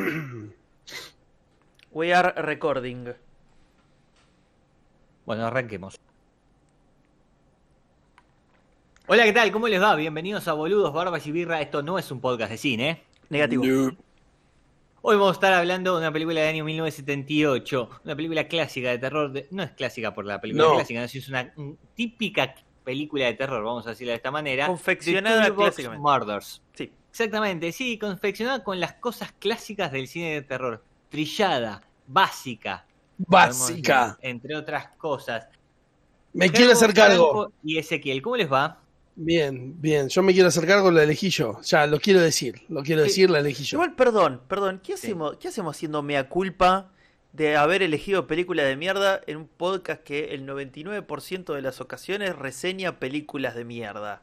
We are recording. Bueno, arranquemos. Hola, ¿qué tal? ¿Cómo les va? Bienvenidos a Boludos, Barbas y Birra. Esto no es un podcast de cine, ¿eh? Negativo. Hoy vamos a estar hablando de una película del año 1978, una película clásica de terror. de- no es clásica por la película No. clásica, no, es una típica película de terror, vamos a decirlo de esta manera. Confeccionada clásicamente. Murders. Sí. Exactamente, sí, confeccionada con las cosas clásicas del cine de terror. Trillada, básica. Básica. decir, Entre otras cosas. Me quiero hacer cargo. Y Ezequiel, ¿cómo les va? Bien, bien. Yo me quiero hacer cargo, lo elegí yo. Ya, lo quiero decir. Lo quiero Sí. decir, lo elegí yo. Igual, perdón, perdón. ¿Qué Sí. hacemos, ¿Qué hacemos haciendo mea culpa de haber elegido películas de mierda en un podcast que el 99% de las ocasiones reseña películas de mierda?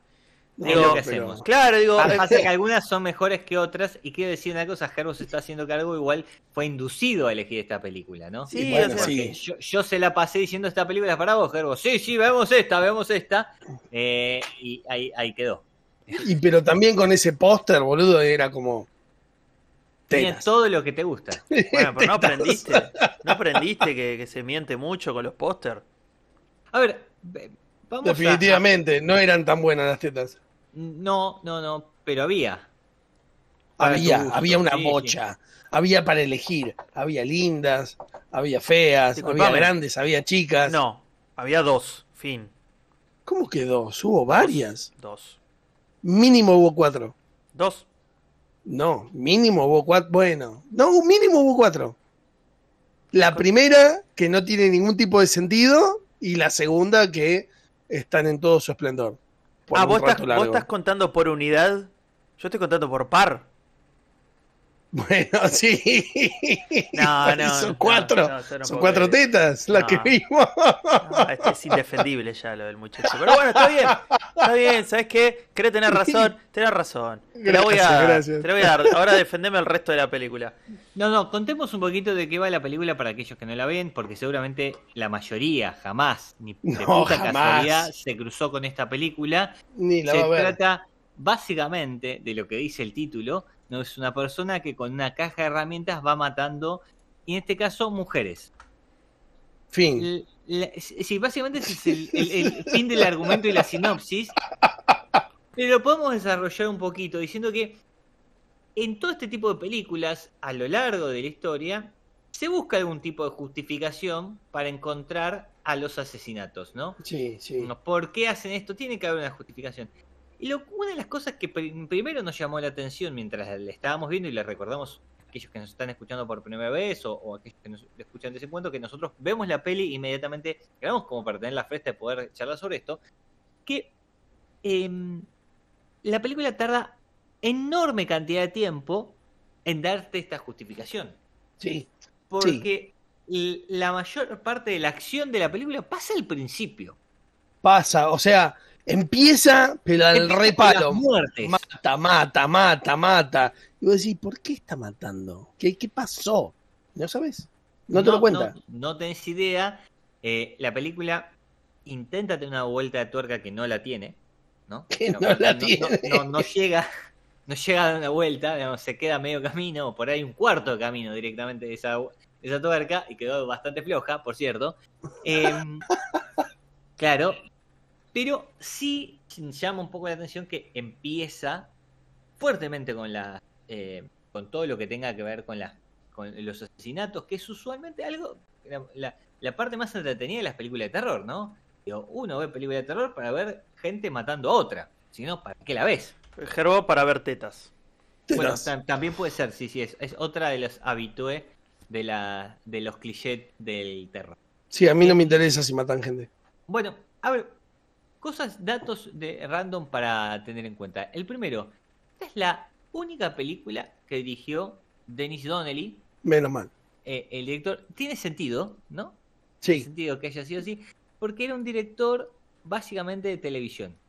Es lo que pero- hacemos. Claro, digo, Pa- Pasa que algunas son mejores que otras y quiero decir una cosa, Gerbo se está haciendo cargo, igual fue inducido a elegir esta película, ¿no? Sí, bueno, o sea, sí. Yo, yo se la pasé diciendo esta película es para vos, Gerbo. Sí, sí, veamos esta, veamos esta. Eh, y ahí, ahí quedó. Y pero también con ese póster, boludo, era como. Tiene todo lo que te gusta. bueno, pero no aprendiste. ¿No aprendiste que, que se miente mucho con los póster? A ver, ve- vamos a- Definitivamente, no eran tan buenas las tetas. No, no, no, pero había. Había, gusto, había una sí, bocha. Había para elegir. Había lindas, había feas, Disculpame. había grandes, había chicas. No, había dos. Fin. ¿Cómo que dos? Hubo varias. Dos. Mínimo hubo cuatro. Dos. No, mínimo hubo cuatro. Bueno, no, mínimo hubo cuatro. La primera, que no tiene ningún tipo de sentido, y la segunda, que están en todo su esplendor. Ah, ¿vos estás, vos estás contando por unidad. Yo estoy contando por par. Bueno, sí. No, no, Son cuatro. no, yo no Son cuatro creer. tetas las No. que vimos. Este es indefendible ya lo del muchacho. Pero bueno, está bien. Está bien, ¿sabes qué? Creo tener razón. Tenés razón. Te la voy a, Gracias, gracias. Te la voy a dar. Ahora defendeme el resto de la película. No, no, contemos un poquito de qué va la película para aquellos que no la ven, porque seguramente la mayoría jamás, ni de No, puta jamás. casualidad, se cruzó con esta película. Ni la se va a ver. trata básicamente de lo que dice el título, no es una persona que con una caja de herramientas va matando, y en este caso mujeres. Fin. La- sí, básicamente ese es el, el- el fin del argumento y la sinopsis. Pero podemos desarrollar un poquito diciendo que en todo este tipo de películas, a lo largo de la historia, se busca algún tipo de justificación para encontrar a los asesinatos, ¿no? Sí, sí. ¿Por qué hacen esto? Tiene que haber una justificación. Y lo- una de las cosas que pr- primero nos llamó la atención mientras la estábamos viendo y le recordamos a aquellos que nos están escuchando por primera vez o, o aquellos que nos escuchan de ese cuento, que nosotros vemos la peli e inmediatamente grabamos como para tener la fresca de poder charlar sobre esto, que em, la película tarda enorme cantidad de tiempo en darte esta justificación. Sí. Porque la mayor parte de la acción de la película pasa al principio. Pasa, o sea, empieza, pero al repalo. Mata, mata, mata, mata. Y vos decís, ¿por qué está matando? ¿Qué, qué pasó? ¿No sabes? No te lo cuenta. No, no tenés idea. Eh, la película intenta tener una vuelta de tuerca que no la tiene. ¿no? Que no la tiene. no- no llega. No llega a dar una vuelta, digamos, se queda medio camino, o por ahí un cuarto de camino directamente de esa, de esa tuerca, y quedó bastante floja, por cierto. Em, claro, pero sí llama un poco la atención que empieza fuertemente con la eh, con todo lo que tenga que ver con las con los asesinatos, que es usualmente algo la, la- la parte más entretenida de las películas de terror, ¿no? Digo, uno ve películas de terror para ver gente matando a otra, si no, ¿para qué la ves? Gerbo para ver tetas. Bueno, tam- también puede ser, sí, sí, es, es otra de los habitués de la de los clichés del terror. Sí, a mí no me interesa si matan gente. Bueno, a ver, cosas, datos de random para tener en cuenta. El primero, esta es la única película que dirigió Denis Donnelly, Menos mal. eh, el director. Tiene sentido, ¿no? Tiene Sí, sentido que haya sido así, porque era un director básicamente de televisión,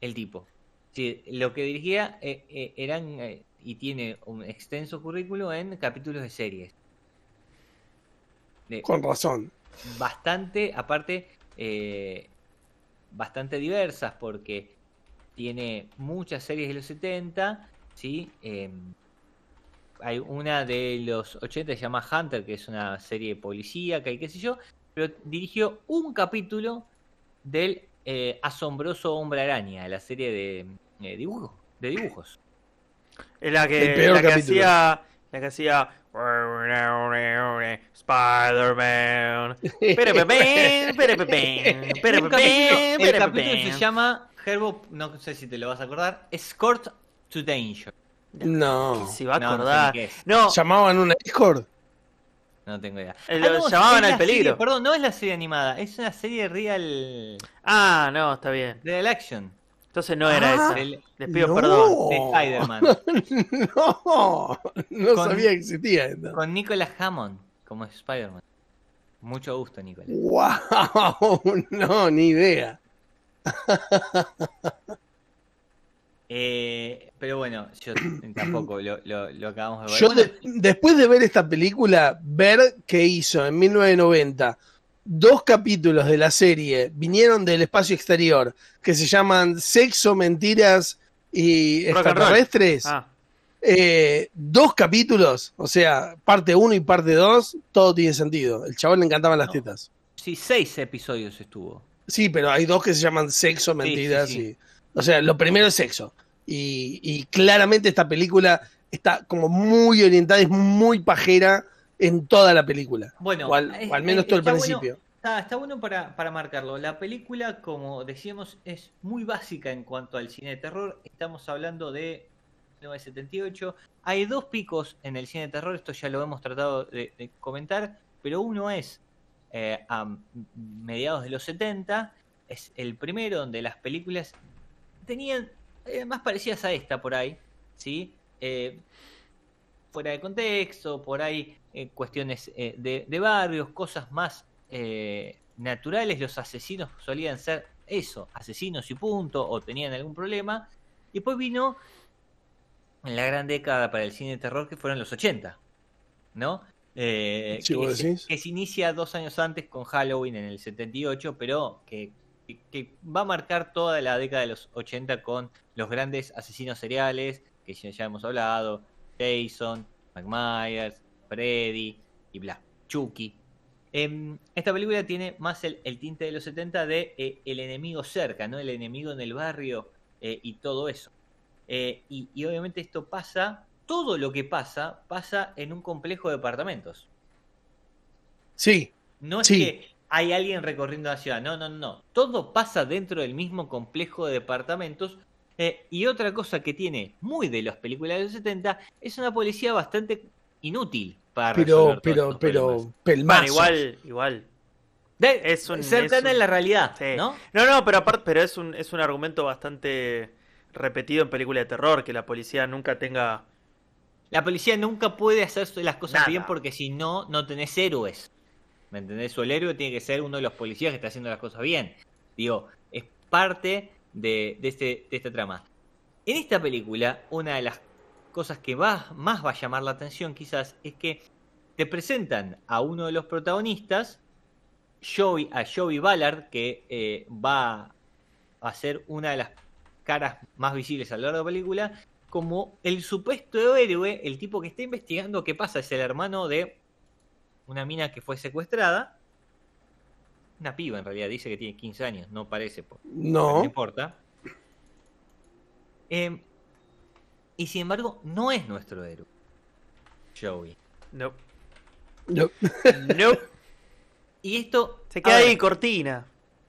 el tipo. Sí, lo que dirigía eh, eh, eran, eh, y tiene un extenso currículo en capítulos de series. De- con razón. bastante, aparte, eh, bastante diversas porque tiene muchas series de los 70, ¿sí? Em, hay una de los 80 que se llama Hunter, que es una serie de policía, que qué sé yo, pero dirigió un capítulo del eh, asombroso Hombre Araña, la serie de, eh, dibujo, de dibujos. Es la El que, peor la que capítulo. hacía. La que hacía. Spider-Man. El capítulo, el capítulo perepepén. se llama Herbo, no sé si te lo vas a acordar, Escort to Danger. No. Se va a no acordar. No, ¿Llamaban una Discord? No tengo idea. Eh, Ah, lo no, llamaban al peligro. serie- perdón, no es la serie animada, es una serie real, Ah, no, está bien. real action. Entonces no era Ah, esa. Les pido no. perdón. de Spider-Man. no, no Con- sabía que existía esto. Con Nicolas Hammond como Spider-Man. Mucho gusto, Nicolas. ¡Wow! No, ni idea. Eh, pero bueno, yo tampoco lo, lo, lo acabamos de ver. Yo Bueno, de- después de ver esta película, ver que hizo en 1990 dos capítulos de la serie vinieron del espacio exterior que se llaman Sexo, Mentiras y. Extraterrestres. Ah, Eh, dos capítulos, o sea, parte 1 y parte 2, todo tiene sentido. El chabón le encantaban las No. tetas. sí, seis episodios estuvo. Sí, pero hay dos que se llaman sexo, sí, mentiras sí. y. O sea, lo primero es sexo. Y, y claramente esta película está como muy orientada, es muy pajera en toda la película. Bueno, o, al, es- o al menos es- todo el bueno- principio. Está, está bueno para, para marcarlo. La película, como decíamos, es muy básica en cuanto al cine de terror. Estamos hablando de 1978. Hay dos picos en el cine de terror, esto ya lo hemos tratado de, de comentar, pero uno es eh, a mediados de los 70, es el primero donde las películas tenían eh, más parecidas a esta por ahí, ¿sí? Eh, fuera de contexto, por ahí eh, cuestiones eh, de, de barrios, cosas más eh, naturales. Los asesinos solían ser eso, asesinos y punto, o tenían algún problema. Y después vino la gran década para el cine de terror que fueron los 80, ¿no? Eh, Sí, que, se, que se inicia dos años antes con Halloween en el 78, pero que, que- que va a marcar toda la década de los 80 con los grandes asesinos seriales, que ya, ya hemos hablado, Jason, Mike Myers, Freddy y bla, Chucky. Em, esta película tiene más el, el tinte de los 70 de eh, el enemigo cerca, ¿no? El enemigo en el barrio eh, y todo eso. Eh, y, y obviamente esto pasa, todo lo que pasa, pasa en un complejo de departamentos. Sí, No es Sí. que hay alguien recorriendo la ciudad, no, no, no. Todo pasa dentro del mismo complejo de departamentos. Eh, y otra cosa que tiene muy de las películas de los 70 es una policía bastante inútil para pero, resolver todos pero, pero, pelmazo. bueno, igual, igual. De- es un- cercana es un- a la realidad, Sí. ¿no? No, no, pero aparte, pero es un, es un argumento bastante repetido en películas de terror, que la policía nunca tenga. La policía nunca puede hacer las cosas Nada. bien porque si no, no tenés héroes. ¿Me entendés? O el héroe tiene que ser uno de los policías que está haciendo las cosas bien. Digo, es parte de, este, de esta trama. En esta película, una de las cosas que va, más va a llamar la atención quizás es que te presentan a uno de los protagonistas, Joey, a Joey Ballard, que eh, va a ser una de las caras más visibles a lo largo de la película, como el supuesto héroe, el tipo que está investigando qué pasa, es el hermano de una mina que fue secuestrada. Una piba en realidad, dice que tiene 15 años, no parece, po- no No, importa. Eh, y sin embargo, no es nuestro héroe. Joey. No. no. No. Y esto. Se queda ahí cortina.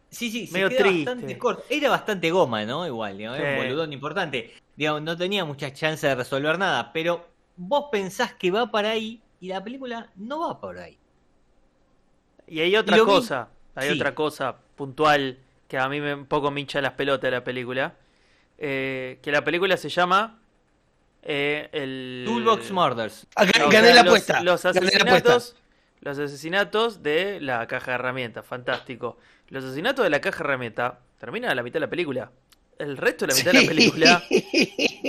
Sí, sí, se medio queda triste. bastante corto. Era bastante goma, ¿no? Igual, digamos, era un boludón importante. Digamos, no tenía mucha chance de resolver nada, pero vos pensás que va para ahí y la película no va por ahí. Y hay otra lo cosa, hay sí. otra cosa puntual que a mí me un poco me hincha las pelotas de la película. eh, que la película se llama eh, el Toolbox Murders. O gané sea, la los- apuesta. Los gané la apuesta. asesinatos, los asesinatos de la caja de herramientas, fantástico. Los asesinatos de la caja de herramientas terminan a la mitad de la película. El resto de la mitad de la película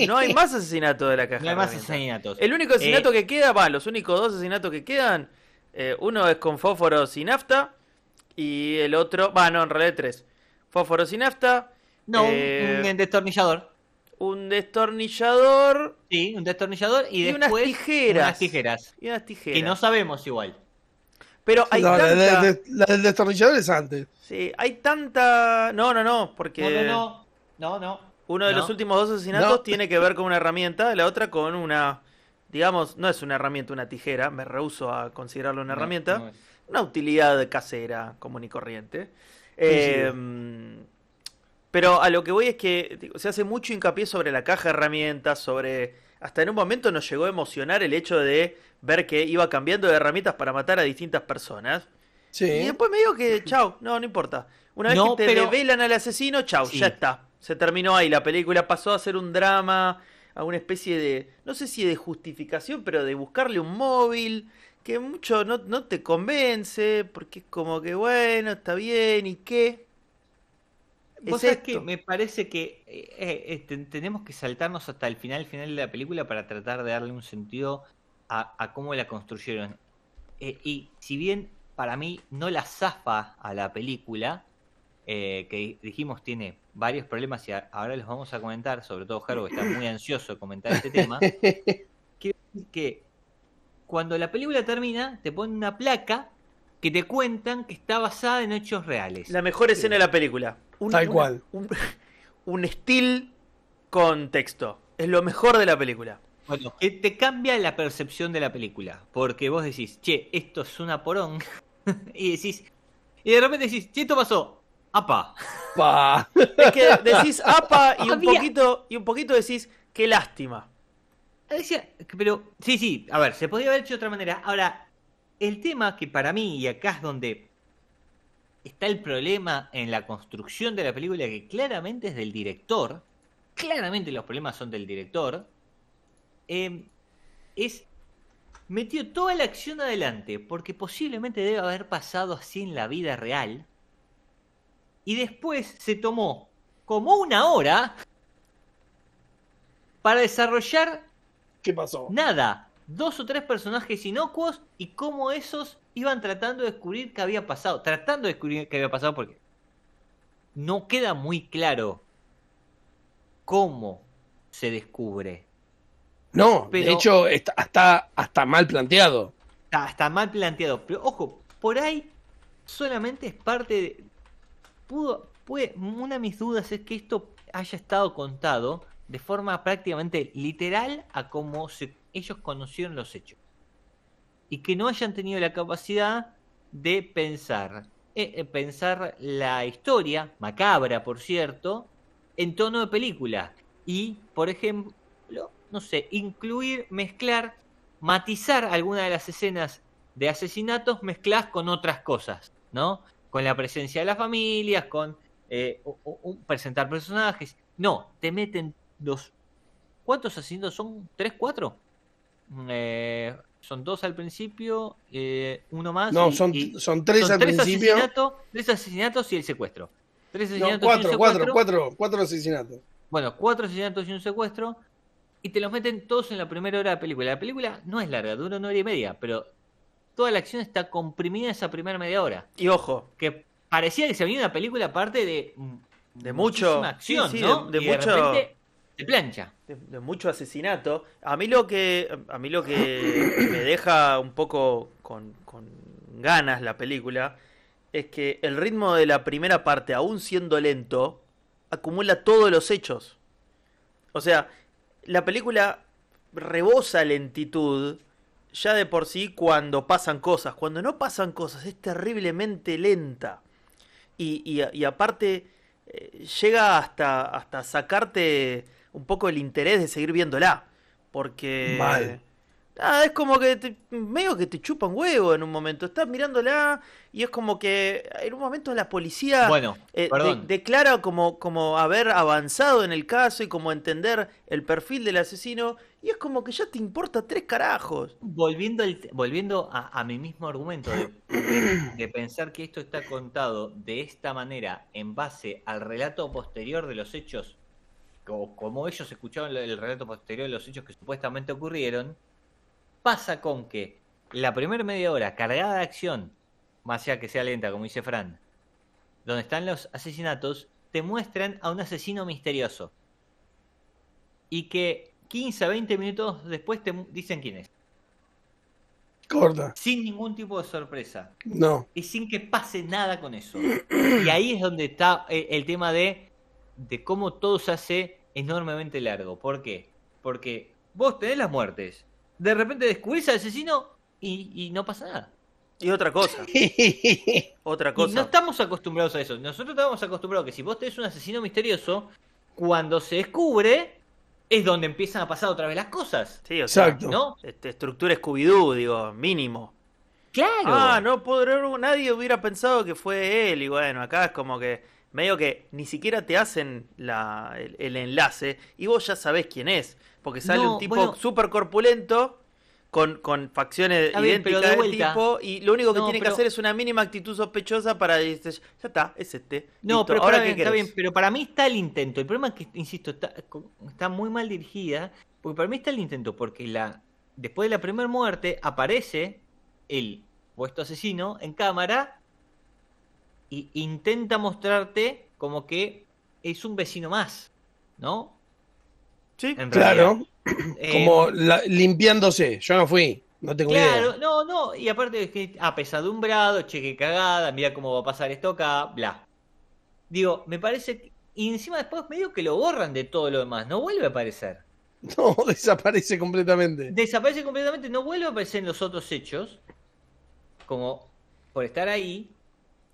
no hay más asesinatos de la caja No hay más asesinatos. El único asesinato Eh, que queda, va, los únicos dos asesinatos que quedan, eh, uno es con fósforos y nafta y el otro, va, no, en realidad tres. Fósforos y nafta, No, un- eh, un destornillador. un destornillador Sí, un destornillador y, Y unas tijeras. unas tijeras. y unas tijeras. Que no sabemos igual. Pero hay No, la, tanta... la del destornillador es antes. Sí, hay tanta... No, no, no, porque No, no, no. No, no. uno de No. los últimos dos asesinatos No. tiene que ver con una herramienta, la otra con una... Digamos, no es una herramienta, una tijera, me rehuso a considerarlo una No, herramienta. no es. Una utilidad casera común y corriente. Eh, pero a lo que voy es que digo, se hace mucho hincapié sobre la caja de herramientas, sobre... Hasta en un momento nos llegó a emocionar el hecho de ver que iba cambiando de herramientas para matar a distintas personas. Sí. Y después me digo que, chau, no, no importa. Una vez No, que te pero- develan al asesino, chau, Sí. ya está. Se terminó ahí. La película pasó a ser un drama, a una especie de, no sé si de justificación, pero de buscarle un móvil que mucho no, no te convence, porque es como que, bueno, está bien, ¿y qué? Vos Es sabés que me parece que eh, eh, ten- tenemos que saltarnos hasta el final, final de la película para tratar de darle un sentido a, a cómo la construyeron. Eh, y si bien para mí no la zafa a la película, eh, que dijimos tiene varios problemas y a- ahora los vamos a comentar, sobre todo Jaro que está muy ansioso de comentar este tema, quiero decir que cuando la película termina te ponen una placa que te cuentan que está basada en hechos reales. La mejor escena de la película. Un, Tal cual. Un, un still con texto. Es lo mejor de la película. Bueno, que te cambia la percepción de la película. Porque vos decís, che, esto es una porón. y decís, y de repente decís, che, esto pasó. Apa. Pa. Es que decís apa y un poquito, y un poquito decís, qué lástima. Pero, sí, sí, a ver, se podría haber hecho de otra manera. Ahora, el tema que para mí, y acá es donde está el problema en la construcción de la película, que claramente es del director, claramente los problemas son del director, eh, es metió toda la acción adelante, porque posiblemente debe haber pasado así en la vida real, y después se tomó como una hora para desarrollar ¿Qué pasó? nada, dos o tres personajes inocuos y cómo esos iban tratando de descubrir qué había pasado, tratando de descubrir qué había pasado porque no queda muy claro cómo se descubre. No, de Pero- hecho está, está hasta mal planteado. Está, está mal planteado, pero ojo, por ahí solamente es parte de... Pudo, puede, una de mis dudas es que esto haya estado contado de forma prácticamente literal a cómo se, ellos conocieron los hechos. Y que no hayan tenido la capacidad de pensar, eh, eh, pensar la historia, macabra por cierto, en tono de película. Y, por ejemplo, no sé, incluir, mezclar, matizar alguna de las escenas de asesinatos mezcladas con otras cosas, ¿no? Con la presencia de las familias, con eh, o- presentar personajes. No, te meten los... ¿Cuántos asesinatos son? ¿Tres, cuatro? Eh, son dos al principio, eh, uno más. No, y- son, y- son tres son al tres principio. asesinatos, tres asesinatos y el secuestro. Tres No, asesinatos y cuatro, un cuatro, secuestro. cuatro, cuatro asesinatos. Bueno, cuatro asesinatos y un secuestro. Y te los meten todos en la primera hora de la película. La película no es larga, dura una hora y media, pero toda la acción está comprimida en esa primera media hora. Y ojo, Que parecía que se venía una película aparte de. mm, De mucho- muchísima acción, sí, sí, ¿no? de- de Y mucho- repente se plancha. de, de mucho asesinato. A mí lo que a mí lo que me deja un poco con, con ganas la película es que el ritmo de la primera parte, aún siendo lento, acumula todos los hechos. O sea, la película rebosa lentitud ya de por sí cuando pasan cosas. Cuando no pasan cosas es terriblemente lenta. Y, y, y aparte eh, llega hasta, hasta sacarte un poco el interés de seguir viéndola. Porque... Mal. Ah, es como que te- medio que te chupa un huevo en un momento. Estás mirándola y es como que en un momento la policía Bueno, eh, de- declara como, como haber avanzado en el caso y como entender el perfil del asesino. Y es como que ya te importa tres carajos. Volviendo, volviendo a, a mi mismo argumento de pensar que esto está contado de esta manera en base al relato posterior de los hechos, o como ellos escucharon el relato posterior de los hechos que supuestamente ocurrieron, pasa con que la primera media hora cargada de acción, más allá que sea lenta, como dice Fran, donde están los asesinatos, te muestran a un asesino misterioso. y que 15 a 20 minutos después te dicen quién es. Corta. Sin ningún tipo de sorpresa. No. Y sin que pase nada con eso. Y ahí es donde está eh, el tema de, de cómo todo se hace enormemente largo. ¿Por qué? Porque vos tenés las muertes. De repente descubrís al asesino y, y no pasa nada. Y otra cosa, otra Y no cosa. estamos acostumbrados a eso. Nosotros estamos acostumbrados a que si vos tenés un asesino misterioso, cuando se descubre, es donde empiezan a pasar otra vez las cosas. Sí, o sea, Exacto. ¿No? este, estructura Scooby-Doo, digo, mínimo. Claro. Ah, no nadie hubiera pensado que fue él. Y bueno, acá es como que medio que ni siquiera te hacen la, el, el enlace y vos ya sabés quién es. Porque sale No, un tipo bueno. súper corpulento con, con facciones bien, idénticas de vuelta. tipo y lo único que No, tiene que hacer es una mínima actitud sospechosa para decir, ya está, es este. No, Listo, pero ahora qué bien, está bien, pero para mí está el intento. El problema es que, insisto, está, está muy mal dirigida, porque para mí está el intento, porque la después de la primera muerte aparece el puesto asesino en cámara y intenta mostrarte como que es un vecino más, ¿no? Sí, En Claro. Eh, Como la- limpiándose. Yo no fui. No tengo Claro, idea. no, no, y aparte es que apesadumbrado, cheque cagada, mira cómo va a pasar esto acá, bla. Digo, me parece que, y encima después medio que lo borran de todo lo demás, no vuelve a aparecer. No, desaparece completamente. Desaparece completamente, no vuelve a aparecer en los otros hechos, como por estar ahí,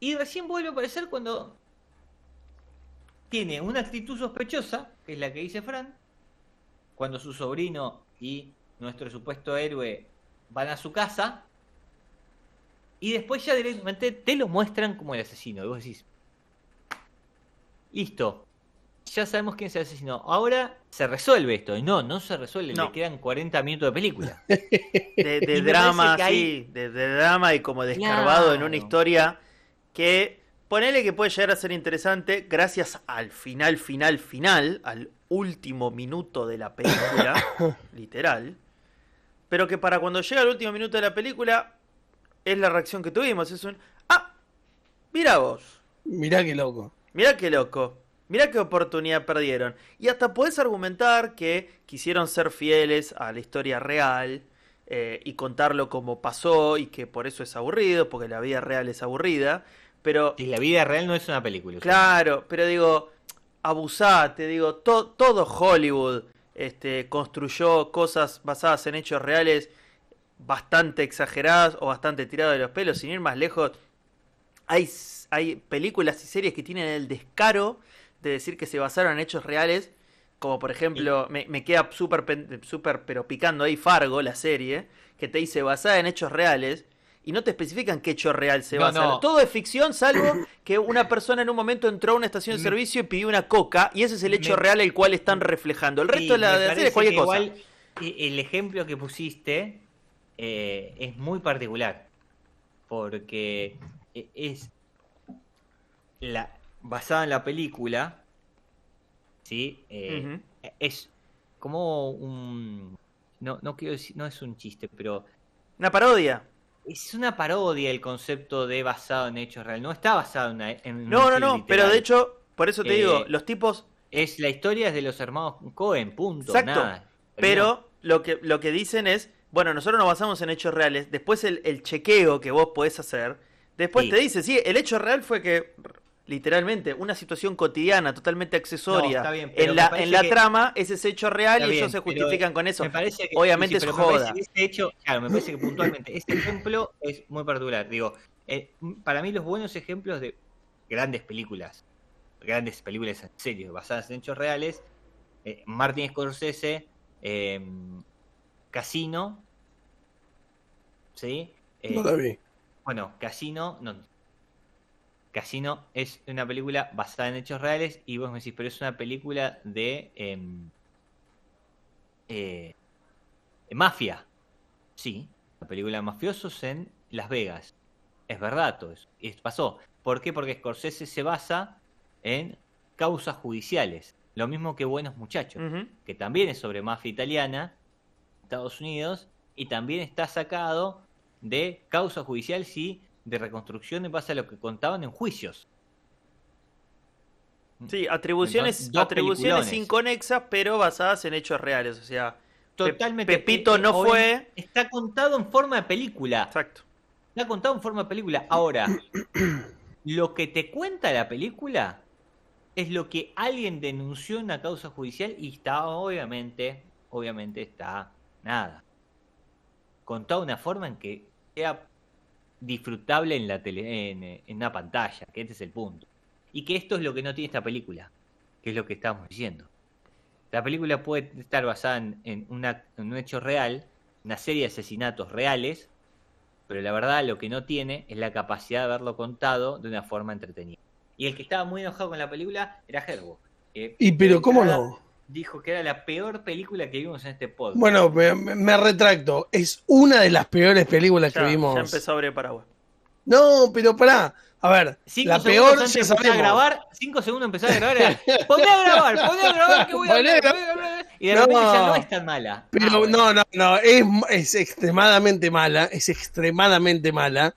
y recién vuelve a aparecer cuando tiene una actitud sospechosa, que es la que dice Fran, cuando su sobrino y nuestro supuesto héroe van a su casa, y después ya directamente te lo muestran como el asesino, y vos decís, listo, ya sabemos quién es el asesino, ahora se resuelve esto, y no, no se resuelve, No. le quedan 40 minutos de película. de, drama, sí, de, de drama y como descarbado en una historia que ponele que puede llegar a ser interesante gracias al final, final, final, al último minuto de la película, literal, pero que para cuando llega el último minuto de la película es la reacción que tuvimos, es un, ah, mira vos, Mirá qué loco. Mirá qué loco. Mirá qué oportunidad perdieron. Y hasta podés argumentar que quisieron ser fieles a la historia real eh, y contarlo como pasó y que por eso es aburrido, porque la vida real es aburrida. Pero, Y la vida real no es una película. claro, pero digo, abusate, digo, to- todo Hollywood este, construyó cosas basadas en hechos reales bastante exageradas o bastante tiradas de los pelos, sin ir más lejos. Hay, hay películas y series que tienen el descaro de decir que se basaron en hechos reales, como por ejemplo, me, me queda súper, súper, pero picando ahí Fargo, la serie, que te dice basada en hechos reales, y no te especifican qué hecho real se No, basa. no. Todo es ficción, salvo que una persona en un momento entró a una estación de Me- servicio y pidió una coca, y ese es el hecho Me- real el cual están reflejando. El resto Sí, de la de parece es cualquier cosa. igual, eh, el ejemplo que pusiste eh, es muy particular. Porque e- es la basada en la película. ¿Sí? Eh. Es como un. No, no quiero decir, no es un chiste, pero Una parodia. Es una parodia el concepto de basado en hechos reales. No está basado en, una- en un No, no, no, literal. pero de hecho, por eso te Eh, digo, los tipos Es la historia es de los hermanos Cohen, punto. Exacto. Nada. Pero lo que, lo que dicen es, bueno, nosotros nos basamos en hechos reales, después el, el chequeo que vos podés hacer, después Sí. te dice, sí, el hecho real fue que, literalmente, una situación cotidiana, totalmente accesoria, No, está bien, pero en me la, en la que- trama es ese hecho real Está y bien, ellos se justifican con eso. Me parece que, Obviamente sí, es pero me parece joda. que este hecho, claro, me parece que puntualmente este ejemplo es muy particular. Digo, eh, para mí los buenos ejemplos de grandes películas, grandes películas en serio, basadas en hechos reales, eh, Martin Scorsese, eh, Casino, ¿sí? Eh, No la vi. bueno, Casino, no. Casino es una película basada en hechos reales y vos me decís, pero es una película de em, eh, de mafia. Sí, una película de mafiosos en Las Vegas. Es verdad todo eso. Y pasó. ¿Por qué? Porque Scorsese se basa en causas judiciales. Lo mismo que Buenos Muchachos que también es sobre mafia italiana, Estados Unidos, y también está sacado de causa judicial, sí, de reconstrucción en base a lo que contaban en juicios. Sí, atribuciones, Entonces, atribuciones inconexas, pero basadas en hechos reales. O sea, Totalmente. Pepito eh, no fue. Está contado en forma de película. exacto. Está contado en forma de película. Ahora, lo que te cuenta la película es lo que alguien denunció en una causa judicial y está, obviamente, obviamente está nada. Contado de una forma en que sea disfrutable en la tele, en, eh, en una pantalla, que este es el punto. Y que esto es lo que no tiene esta película, que es lo que estamos diciendo. La película puede estar basada en, en una- en un hecho real, una serie de asesinatos reales, pero la verdad lo que no tiene es la capacidad de haberlo contado de una forma entretenida. Y el que estaba muy enojado con la película era Herbo. que Y pero, ¿cómo entrada no? Dijo que era la peor película que vimos en este podcast. Bueno, me, retracto. Es una de las peores películas Ya, que vimos. ya empezó a abrir paraguas. No, pero pará. A ver, Cinco la peor antes ya a grabar, cinco segundos empezar a grabar era, poné a grabar, poné a grabar que voy a hablar, grabar. voy a hablar". Y de No. repente ya no es tan mala. Pero Ah, bueno. no, no, no, es, es extremadamente mala, es extremadamente mala,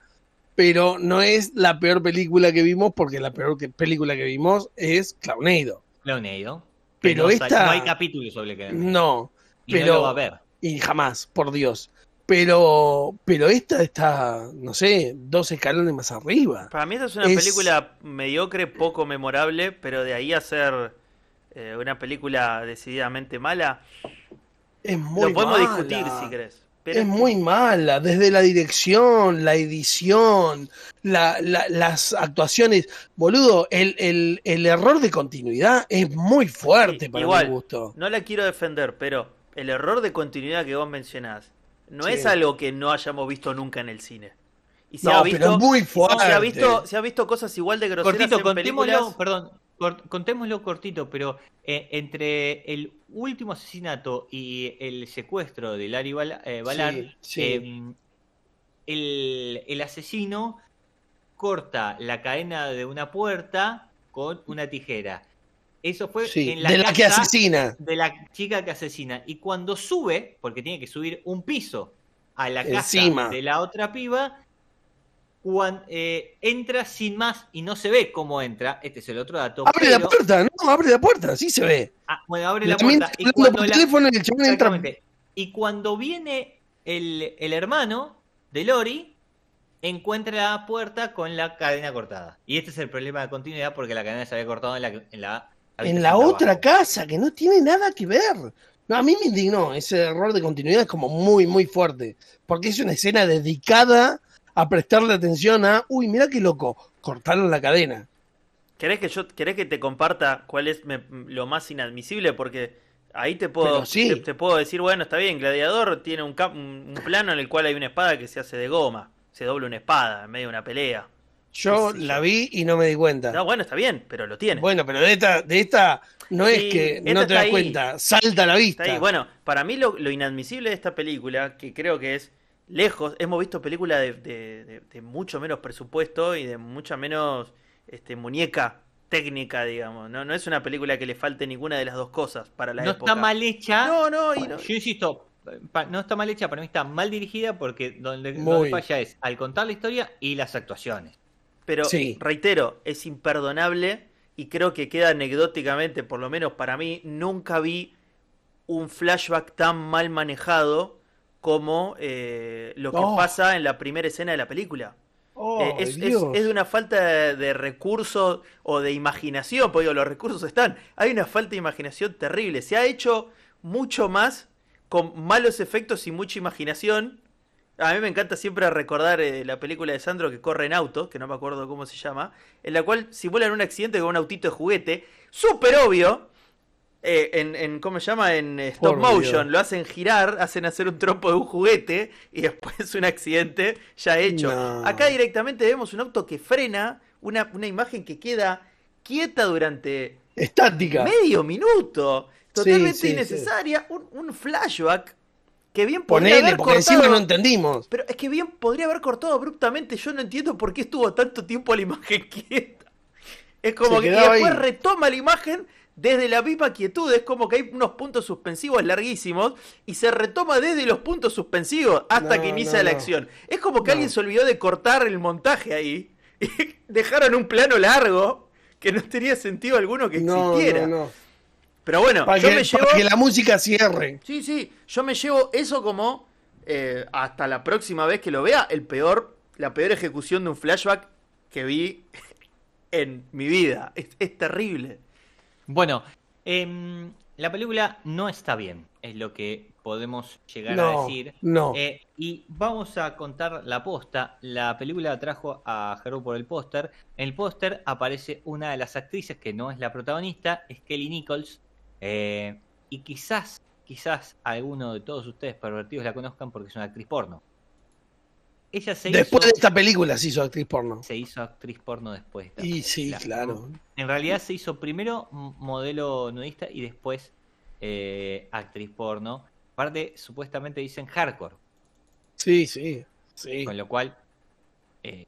pero no es la peor película que vimos porque la peor que- película que vimos es Clownado. Clownado. Pero no, esta- No hay capítulos sobre Clownado. No, y no lo va a ver. y jamás, por Dios. Pero, pero esta está, no sé, dos escalones más arriba. Para mí esta es una Es- película mediocre, poco memorable, pero de ahí a ser eh, una película decididamente mala, Es muy lo podemos mala. discutir si querés. Pero Es muy mala, desde la dirección, la edición, la- la- las actuaciones. Boludo, el, el- el error de continuidad es muy fuerte Sí, para igual, mi gusto. No la quiero defender, pero el error de continuidad que vos mencionás no Sí. es algo que no hayamos visto nunca en el cine. Y se No, ha visto, pero es muy fuerte. se ha visto, se ha visto cosas igual de groseras Cortito, en contémoslo, películas. perdón, cort- contémoslo cortito, pero eh, entre el último asesinato y el secuestro de Larry Bal- eh, Ballard, Sí, sí. eh, el, el asesino corta la cadena de una puerta con una tijera. Eso fue Sí, en la de la que asesina. de la chica que asesina. Y cuando sube, porque tiene que subir un piso a la casa Encima. de la otra piba, cuan- eh, entra sin más y no se ve cómo entra. Este es el otro dato. Abre la puerta, no, abre la puerta, sí se ve. Ah, bueno, abre la puerta. Y cuando, la- teléfono el entra. Y cuando viene el, el hermano de Lori, encuentra la puerta con la cadena cortada. Y este es el problema de continuidad porque la cadena se había cortado en la, en la, En la otra abajo. casa, que no tiene nada que ver. No, a mí me indignó, ese error de continuidad es como muy, muy fuerte. Porque es una escena dedicada a prestarle atención a, uy, mira qué loco, cortaron la cadena. ¿Querés que yo querés que te comparta cuál es me- lo más inadmisible? Porque ahí te puedo, sí. te, te puedo decir, bueno, está bien, Gladiador tiene un, cap- un un plano en el cual hay una espada que se hace de goma. Se dobla una espada en medio de una pelea. Yo Sí, la vi y no me di cuenta. No, bueno, está bien, pero lo tiene. Bueno, pero de esta, de esta no es que no te das ahí. cuenta, salta a la vista. Está ahí. Bueno, para mí lo, lo inadmisible de esta película, que creo que es lejos, hemos visto películas de, de- de- de mucho menos presupuesto y de mucha menos este, muñeca técnica, digamos. No, no es una película que le falte ninguna de las dos cosas para la No época. está mal hecha. No, no, y no- Yo insisto, no está mal hecha, para mí está mal dirigida porque donde, donde falla es al contar la historia y las actuaciones. Pero Sí. reitero, es imperdonable y creo que queda anecdóticamente, por lo menos para mí, nunca vi un flashback tan mal manejado como eh, lo que Oh. pasa en la primera escena de la película. Oh, Eh, es, es- de una falta de, de recursos o de imaginación, porque digo, los recursos están. Hay una falta de imaginación terrible. Se ha hecho mucho más con malos efectos y mucha imaginación. A mí me encanta siempre recordar eh, la película de Sandro que corre en auto, que no me acuerdo cómo se llama, en la cual simulan un accidente con un autito de juguete, súper obvio, eh, en, en, ¿cómo se llama? En eh, stop Por motion, Dios. lo hacen girar, hacen hacer un trompo de un juguete y después un accidente ya hecho. No. Acá directamente vemos un auto que frena, una, una imagen que queda quieta durante Estática. medio minuto, totalmente Sí, sí, innecesaria, Un, un flashback que bien podría Ponele, haber porque cortado. encima no entendimos. Pero es que bien podría haber cortado abruptamente. Yo no entiendo por qué estuvo tanto tiempo la imagen quieta. Es como Se que y después ahí. retoma la imagen desde la misma quietud. Es como que hay unos puntos suspensivos larguísimos y se retoma desde los puntos suspensivos hasta No, que inicia no, la no. acción. Es como que alguien se olvidó de cortar el montaje ahí. Y dejaron un plano largo que no tenía sentido alguno que existiera. no, no. Pero bueno, Para yo que, me llevo. para que la música cierre. Sí, sí, yo me llevo eso como eh, hasta la próxima vez que lo vea, el peor, la peor ejecución de un flashback que vi en mi vida. Es, es terrible. Bueno, em, la película no está bien, es lo que podemos llegar a decir. no. Eh, y vamos a contar la posta. La película trajo a Jero por el póster. En el póster aparece una de las actrices que no es la protagonista, es Kelly Nichols. Eh, y quizás, quizás alguno de todos ustedes pervertidos la conozcan porque es una actriz porno. Ella se Después de esta película se hizo actriz porno. se hizo actriz porno después. de Y sí, claro. En realidad se hizo primero modelo nudista y después eh, actriz porno. Aparte, supuestamente dicen hardcore, Sí, sí. sí. con lo cual eh,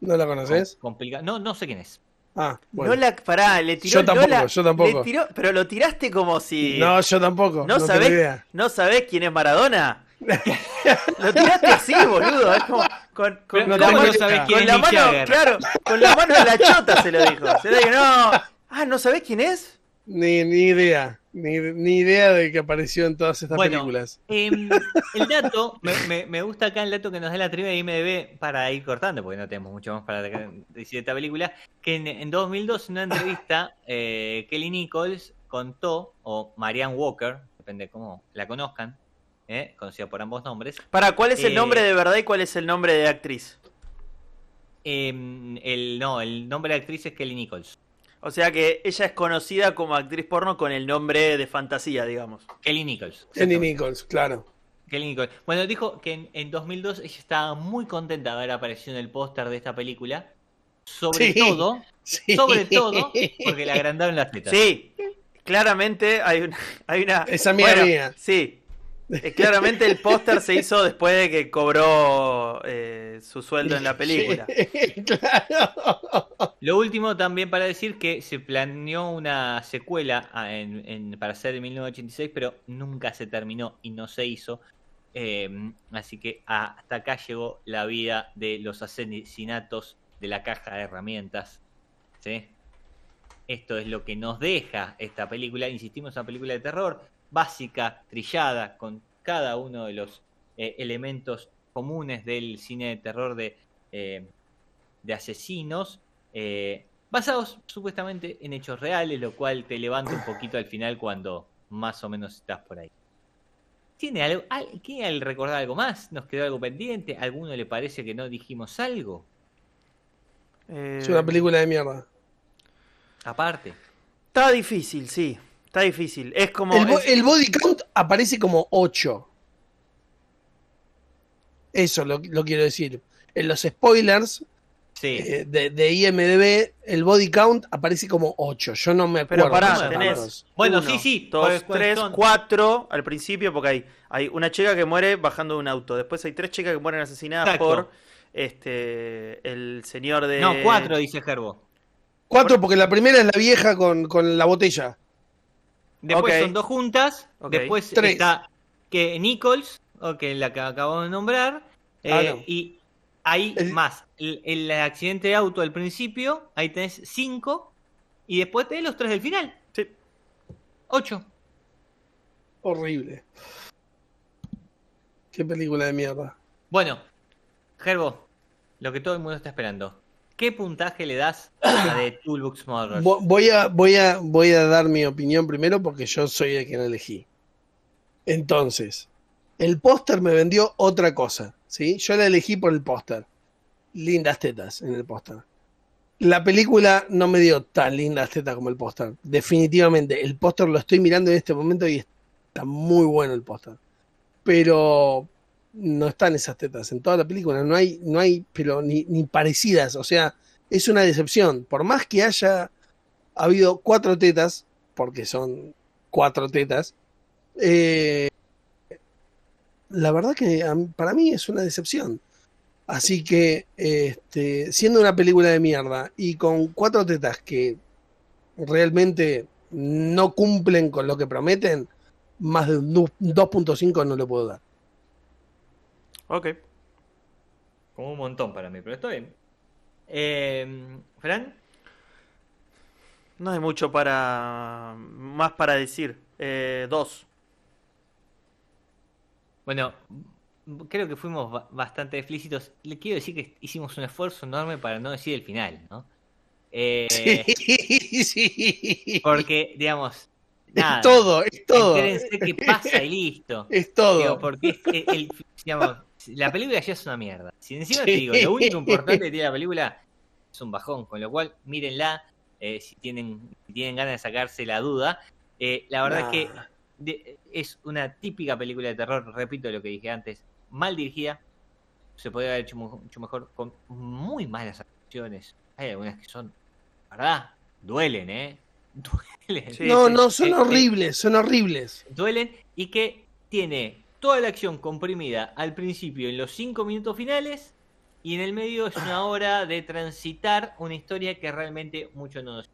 ¿No la conoces? complica. No, no sé quién es. Ah, bueno. No la, pará, le tiró Yo tampoco, no la- yo tampoco. le tiró- pero lo tiraste como si. No, yo tampoco. ¿No, No, sabés, tengo idea. ¿No sabés quién es Maradona? Lo tiraste así, boludo. Es como con, con no la mano, idea. sabés quién con es la Mick mano, Jagger. claro, con la mano en la chota se lo dijo. Se lo dijo, no. Ah, ¿no sabés quién es? Ni, ni idea. Ni, ni idea de que apareció en todas estas Bueno, películas. Em, el dato, me, me- me gusta acá el dato que nos da la trivia de IMDB para ir cortando, porque no tenemos mucho más para decir de esta película, que en, en 2002 en una entrevista eh, Kelly Nichols contó, o Marianne Walker, depende de cómo la conozcan, eh, conocida por ambos nombres, Para, ¿cuál es el Eh, nombre de verdad y cuál es el nombre de actriz? em, el, no, el nombre de actriz es Kelly Nichols. O sea que ella es conocida como actriz porno con el nombre de fantasía, digamos. Kelly Nichols. Annie Nichols, claro. Kelly Nichols. Bueno, dijo que en, en 2002 ella estaba muy contenta de haber aparecido en el póster de esta película. Sobre Sí. todo, Sí. sobre todo, porque le agrandaron las tetas. Sí, claramente hay una. Hay una Esa amiga bueno, mía. Sí. Claramente el póster se hizo después de que cobró eh, su sueldo en la película. claro. Lo último también para decir que se planeó una secuela ah, en- en- para hacer en 1986, pero nunca se terminó y no se hizo. Eh, así que hasta acá llegó la vida de los asesinatos de la caja de herramientas. ¿sí? Esto es lo que nos deja esta película. Insistimos, una película de terror básica, trillada, con cada uno de los eh, elementos comunes del cine de terror de, eh, de asesinos, eh, basados supuestamente en hechos reales, lo cual te levanta un poquito al final cuando más o menos estás por ahí. ¿Tiene algo, al- ¿Quiere al recordar algo más? ¿Nos quedó algo pendiente? ¿A alguno le parece que no dijimos algo? Eh, Es una película de mierda. Aparte. Está difícil, sí. Está difícil. Es como. El, bo- es- el body count aparece como 8. Eso lo, lo quiero decir. En los spoilers Sí. eh, de, de IMDB, el body count aparece como 8. Yo no me acuerdo. Pero pará, tenés. Bueno, uno, sí, sí, Dos, tres, cuatro al principio, porque hay, hay una chica que muere bajando de un auto. Después hay tres chicas que mueren asesinadas Exacto. por este el señor de. No, cuatro, dice Gerbo. 4 porque la primera es la vieja con, con la botella. Después son dos juntas. Después Tres. está que Nichols, o que la que acabamos de nombrar. Ah, eh, no. Y hay El- más. El, el accidente de auto al principio, ahí tenés cinco. Y después tenés los tres del final. Sí. Ocho. Horrible. Qué película de mierda. Bueno, Gerbo, lo que todo el mundo está esperando. ¿Qué puntaje le das a The Toolbox Voy a, voy, a, voy a dar mi opinión primero porque yo soy el que la elegí. Entonces, el póster me vendió otra cosa. ¿sí? Yo la elegí por el póster. Lindas tetas en el póster. La película no me dio tan lindas tetas como el póster. Definitivamente, el póster lo estoy mirando en este momento y está muy bueno el póster. Pero no están esas tetas en toda la película. No hay, no hay, pero ni, ni parecidas. O sea, es una decepción. Por más que haya habido cuatro tetas, porque son cuatro tetas, eh, la verdad que para mí es una decepción. Así que, este, siendo una película de mierda y con cuatro tetas que realmente no cumplen con lo que prometen, más de un du- 2.5 no le puedo dar. Ok. Como un montón para mí, pero está bien. Eh, Fran, No hay mucho para más para decir. Eh, dos. Bueno, creo que fuimos ba- bastante explícitos. Le quiero decir que hicimos un esfuerzo enorme para no decir el final, ¿no? Eh, Sí, sí. Porque, digamos, nada. Es todo, es todo. Entérense qué pasa y listo. Es todo. Digo, porque es que el- digamos, la película ya es una mierda. Si encima Sí. te digo, lo único importante que tiene la película es un bajón, con lo cual mírenla eh, si, tienen, si tienen ganas de sacarse la duda. Eh, la verdad es que de- es una típica película de terror, repito lo que dije antes, mal dirigida, se podría haber hecho mu- mucho mejor, con muy malas actuaciones. Hay algunas que son, ¿verdad? Duelen, ¿eh? Duelen. Sí, no, sí. no, son Eh, eh, horribles, son horribles. duelen y que tiene toda la acción comprimida al principio en los cinco minutos finales y en el medio es una hora de transitar una historia que realmente mucho no nos...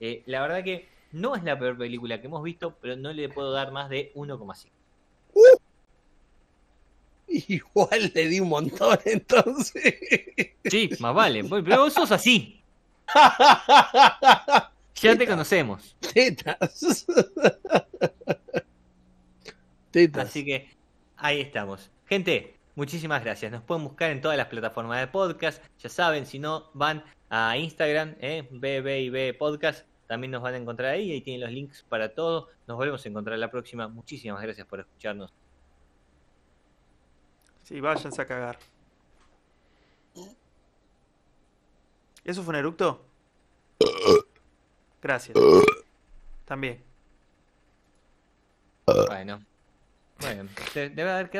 Eh, la verdad que no es la peor película que hemos visto, pero no le puedo dar más de 1,5. Igual le di un montón, entonces. Sí, más vale, pero vos sos así, ya te conocemos. Tetas. Tetas. Así que ahí estamos. Gente, muchísimas gracias. Nos pueden buscar en todas las plataformas de podcast. Ya saben, si no, van a Instagram, eh, BBIB Podcast. También nos van a encontrar ahí. Ahí tienen los links para todo. Nos volvemos a encontrar la próxima. Muchísimas gracias por escucharnos. Sí, váyanse a cagar. ¿Eso fue un eructo? Gracias. También. Bueno, bueno, de- debe haber quedado.